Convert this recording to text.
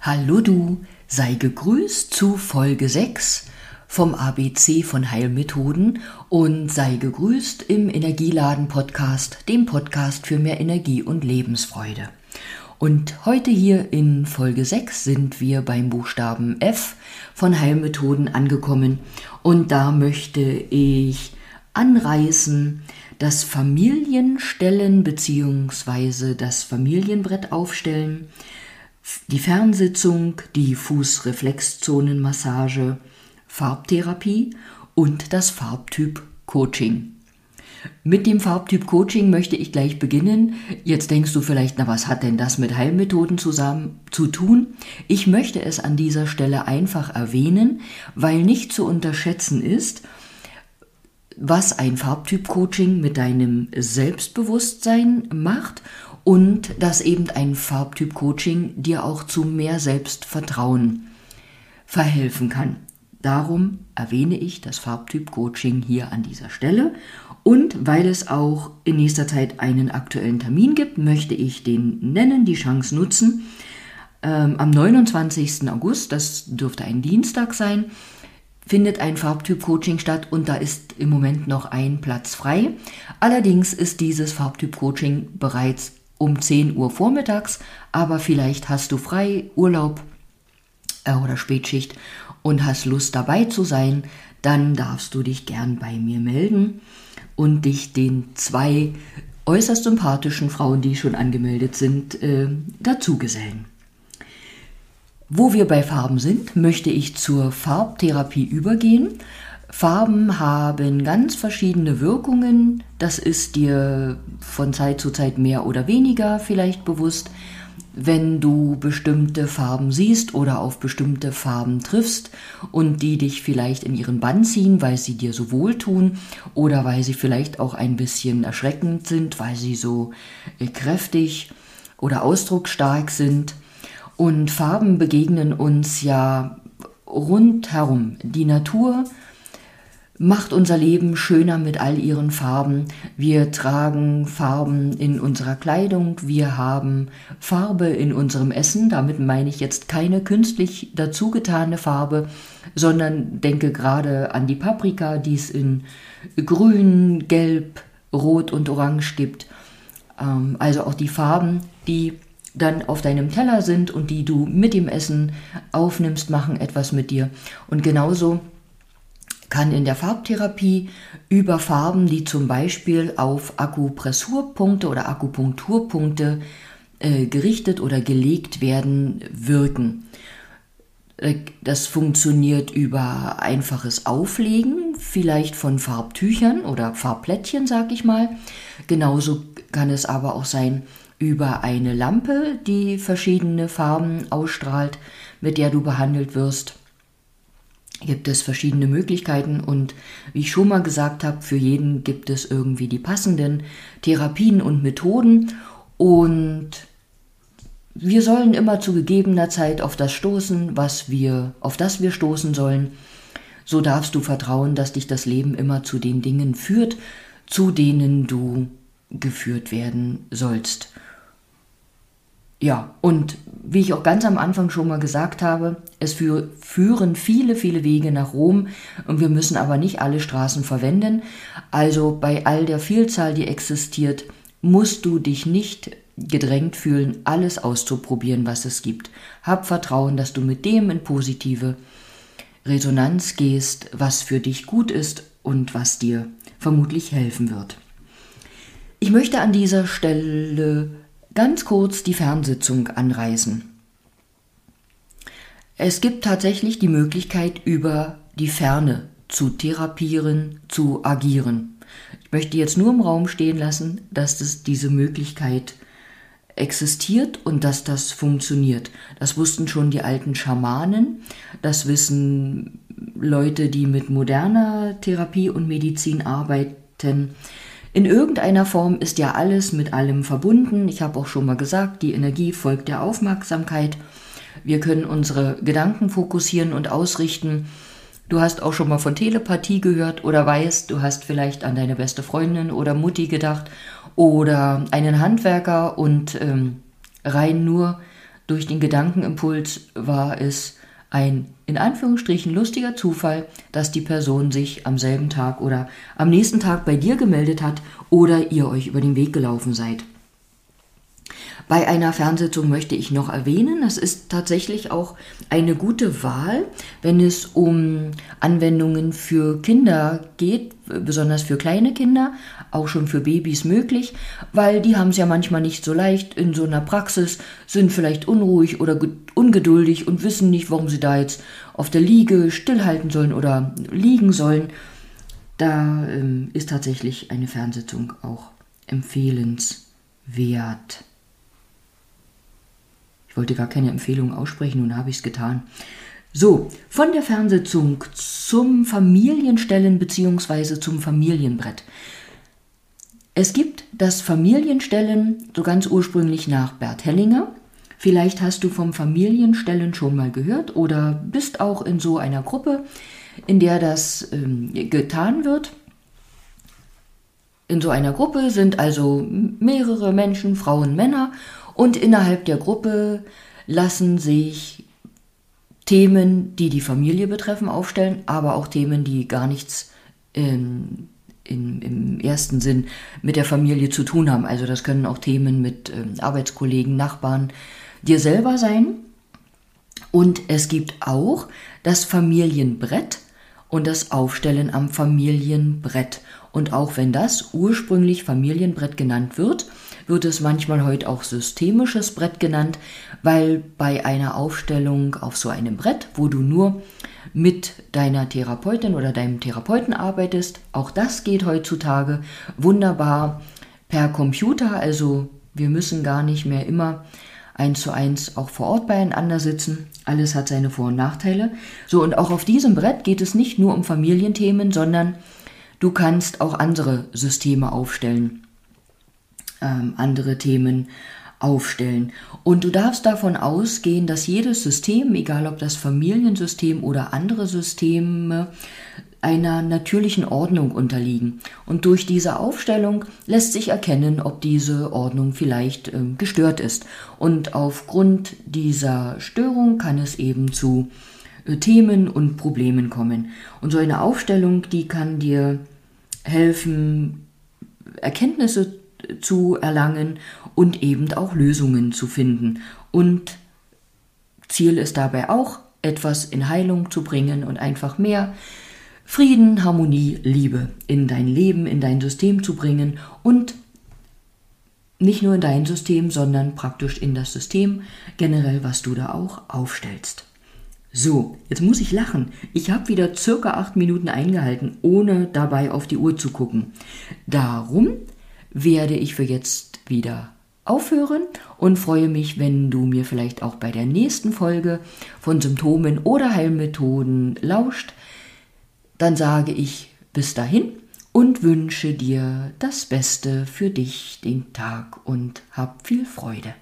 Hallo du, sei gegrüßt zu Folge 6 vom ABC von Heilmethoden und sei gegrüßt im Energieladen Podcast, dem Podcast für mehr Energie und Lebensfreude. Und heute hier in Folge 6 sind wir beim Buchstaben F von Heilmethoden angekommen und da möchte ich anreißen, das Familienstellen bzw. das Familienbrett aufstellen, die Fernsitzung, die Fußreflexzonenmassage, Farbtherapie und das Farbtyp Coaching. Mit dem Farbtyp Coaching möchte ich gleich beginnen. Jetzt denkst du vielleicht, na was hat denn das mit Heilmethoden zusammen zu tun? Ich möchte es an dieser Stelle einfach erwähnen, weil nicht zu unterschätzen ist, was ein Farbtyp Coaching mit deinem Selbstbewusstsein macht und dass eben ein Farbtyp Coaching dir auch zu mehr Selbstvertrauen verhelfen kann. Darum erwähne ich das Farbtyp Coaching hier an dieser Stelle und weil es auch in nächster Zeit einen aktuellen Termin gibt, möchte ich den nennen, die Chance nutzen. Ähm, am 29. August, das dürfte ein Dienstag sein, findet ein Farbtyp-Coaching statt und da ist im Moment noch ein Platz frei. Allerdings ist dieses Farbtyp-Coaching bereits um 10 Uhr vormittags, aber vielleicht hast du frei, Urlaub äh, oder Spätschicht und hast Lust dabei zu sein, dann darfst du dich gern bei mir melden und dich den zwei äußerst sympathischen Frauen, die schon angemeldet sind, äh, dazugesellen. Wo wir bei Farben sind, möchte ich zur Farbtherapie übergehen. Farben haben ganz verschiedene Wirkungen. Das ist dir von Zeit zu Zeit mehr oder weniger vielleicht bewusst. Wenn du bestimmte Farben siehst oder auf bestimmte Farben triffst und die dich vielleicht in ihren Bann ziehen, weil sie dir so wohltun oder weil sie vielleicht auch ein bisschen erschreckend sind, weil sie so äh, kräftig oder ausdrucksstark sind. Und Farben begegnen uns ja rundherum. Die Natur macht unser Leben schöner mit all ihren Farben. Wir tragen Farben in unserer Kleidung, wir haben Farbe in unserem Essen, damit meine ich jetzt keine künstlich dazugetane Farbe, sondern denke gerade an die Paprika, die es in grün, gelb, rot und orange gibt. Ähm, also auch die Farben, die dann auf deinem Teller sind und die du mit dem Essen aufnimmst, machen etwas mit dir. Und genauso kann in der Farbtherapie über Farben, die zum Beispiel auf Akupressurpunkte oder Akupunkturpunkte äh, gerichtet oder gelegt werden, wirken. Äh, das funktioniert über einfaches Auflegen, vielleicht von Farbtüchern oder Farbplättchen, sag ich mal. Genauso kann es aber auch sein über eine Lampe, die verschiedene Farben ausstrahlt, mit der du behandelt wirst gibt es verschiedene Möglichkeiten und wie ich schon mal gesagt habe, für jeden gibt es irgendwie die passenden Therapien und Methoden und wir sollen immer zu gegebener Zeit auf das stoßen, was wir, auf das wir stoßen sollen. So darfst du vertrauen, dass dich das Leben immer zu den Dingen führt, zu denen du geführt werden sollst. Ja, und wie ich auch ganz am Anfang schon mal gesagt habe, es für, führen viele, viele Wege nach Rom und wir müssen aber nicht alle Straßen verwenden. Also bei all der Vielzahl, die existiert, musst du dich nicht gedrängt fühlen, alles auszuprobieren, was es gibt. Hab Vertrauen, dass du mit dem in positive Resonanz gehst, was für dich gut ist und was dir vermutlich helfen wird. Ich möchte an dieser Stelle ganz kurz die Fernsitzung anreißen. Es gibt tatsächlich die Möglichkeit, über die Ferne zu therapieren, zu agieren. Ich möchte jetzt nur im Raum stehen lassen, dass es diese Möglichkeit existiert und dass das funktioniert. Das wussten schon die alten Schamanen, das wissen Leute, die mit moderner Therapie und Medizin arbeiten. In irgendeiner Form ist ja alles mit allem verbunden. Ich habe auch schon mal gesagt, die Energie folgt der Aufmerksamkeit. Wir können unsere Gedanken fokussieren und ausrichten. Du hast auch schon mal von Telepathie gehört oder weißt, du hast vielleicht an deine beste Freundin oder Mutti gedacht oder einen Handwerker und ähm, rein nur durch den Gedankenimpuls war es ein in Anführungsstrichen lustiger Zufall, dass die Person sich am selben Tag oder am nächsten Tag bei dir gemeldet hat oder ihr euch über den Weg gelaufen seid. Bei einer Fernsitzung möchte ich noch erwähnen, das ist tatsächlich auch eine gute Wahl, wenn es um Anwendungen für Kinder geht, besonders für kleine Kinder, auch schon für Babys möglich, weil die haben es ja manchmal nicht so leicht in so einer Praxis, sind vielleicht unruhig oder ungeduldig und wissen nicht, warum sie da jetzt auf der Liege stillhalten sollen oder liegen sollen. Da ähm, ist tatsächlich eine Fernsitzung auch empfehlenswert wollte gar keine Empfehlung aussprechen, nun habe ich es getan. So, von der Fernsitzung zum Familienstellen bzw. zum Familienbrett. Es gibt das Familienstellen so ganz ursprünglich nach Bert Hellinger. Vielleicht hast du vom Familienstellen schon mal gehört oder bist auch in so einer Gruppe, in der das ähm, getan wird. In so einer Gruppe sind also mehrere Menschen, Frauen, Männer und innerhalb der Gruppe lassen sich Themen, die die Familie betreffen, aufstellen, aber auch Themen, die gar nichts in, in, im ersten Sinn mit der Familie zu tun haben. Also das können auch Themen mit ähm, Arbeitskollegen, Nachbarn, dir selber sein. Und es gibt auch das Familienbrett und das Aufstellen am Familienbrett. Und auch wenn das ursprünglich Familienbrett genannt wird, wird es manchmal heute auch systemisches Brett genannt, weil bei einer Aufstellung auf so einem Brett, wo du nur mit deiner Therapeutin oder deinem Therapeuten arbeitest, auch das geht heutzutage wunderbar per Computer, also wir müssen gar nicht mehr immer eins zu eins auch vor Ort beieinander sitzen. Alles hat seine Vor- und Nachteile. So, und auch auf diesem Brett geht es nicht nur um Familienthemen, sondern du kannst auch andere Systeme aufstellen ähm, andere Themen aufstellen. Und du darfst davon ausgehen, dass jedes System, egal ob das Familiensystem oder andere Systeme, einer natürlichen Ordnung unterliegen. Und durch diese Aufstellung lässt sich erkennen, ob diese Ordnung vielleicht äh, gestört ist. Und aufgrund dieser Störung kann es eben zu äh, Themen und Problemen kommen. Und so eine Aufstellung, die kann dir helfen, Erkenntnisse zu erlangen und eben auch Lösungen zu finden. Und Ziel ist dabei auch, etwas in Heilung zu bringen und einfach mehr Frieden, Harmonie, Liebe in dein Leben, in dein System zu bringen und nicht nur in dein System, sondern praktisch in das System generell, was du da auch aufstellst. So, jetzt muss ich lachen. Ich habe wieder circa acht Minuten eingehalten, ohne dabei auf die Uhr zu gucken. Darum werde ich für jetzt wieder aufhören und freue mich, wenn du mir vielleicht auch bei der nächsten Folge von Symptomen oder Heilmethoden lauscht. Dann sage ich bis dahin und wünsche dir das Beste für dich den Tag und hab viel Freude.